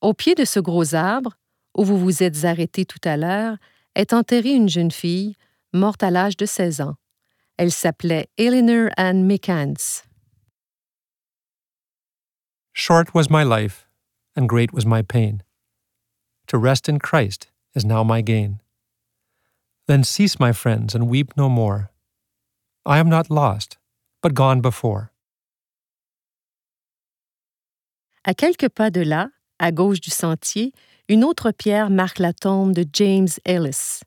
Au pied de ce gros arbre, où vous vous êtes arrêté tout à l'heure, est enterrée une jeune fille, morte à l'âge de 16 ans. Elle s'appelait Eleanor Ann McCants. Short was my life, and great was my pain. To rest in Christ is now my gain. Then cease, my friends, and weep no more. I am not lost, but gone before. À quelques pas de là, à gauche du sentier, une autre pierre marque la tombe de James Ellis.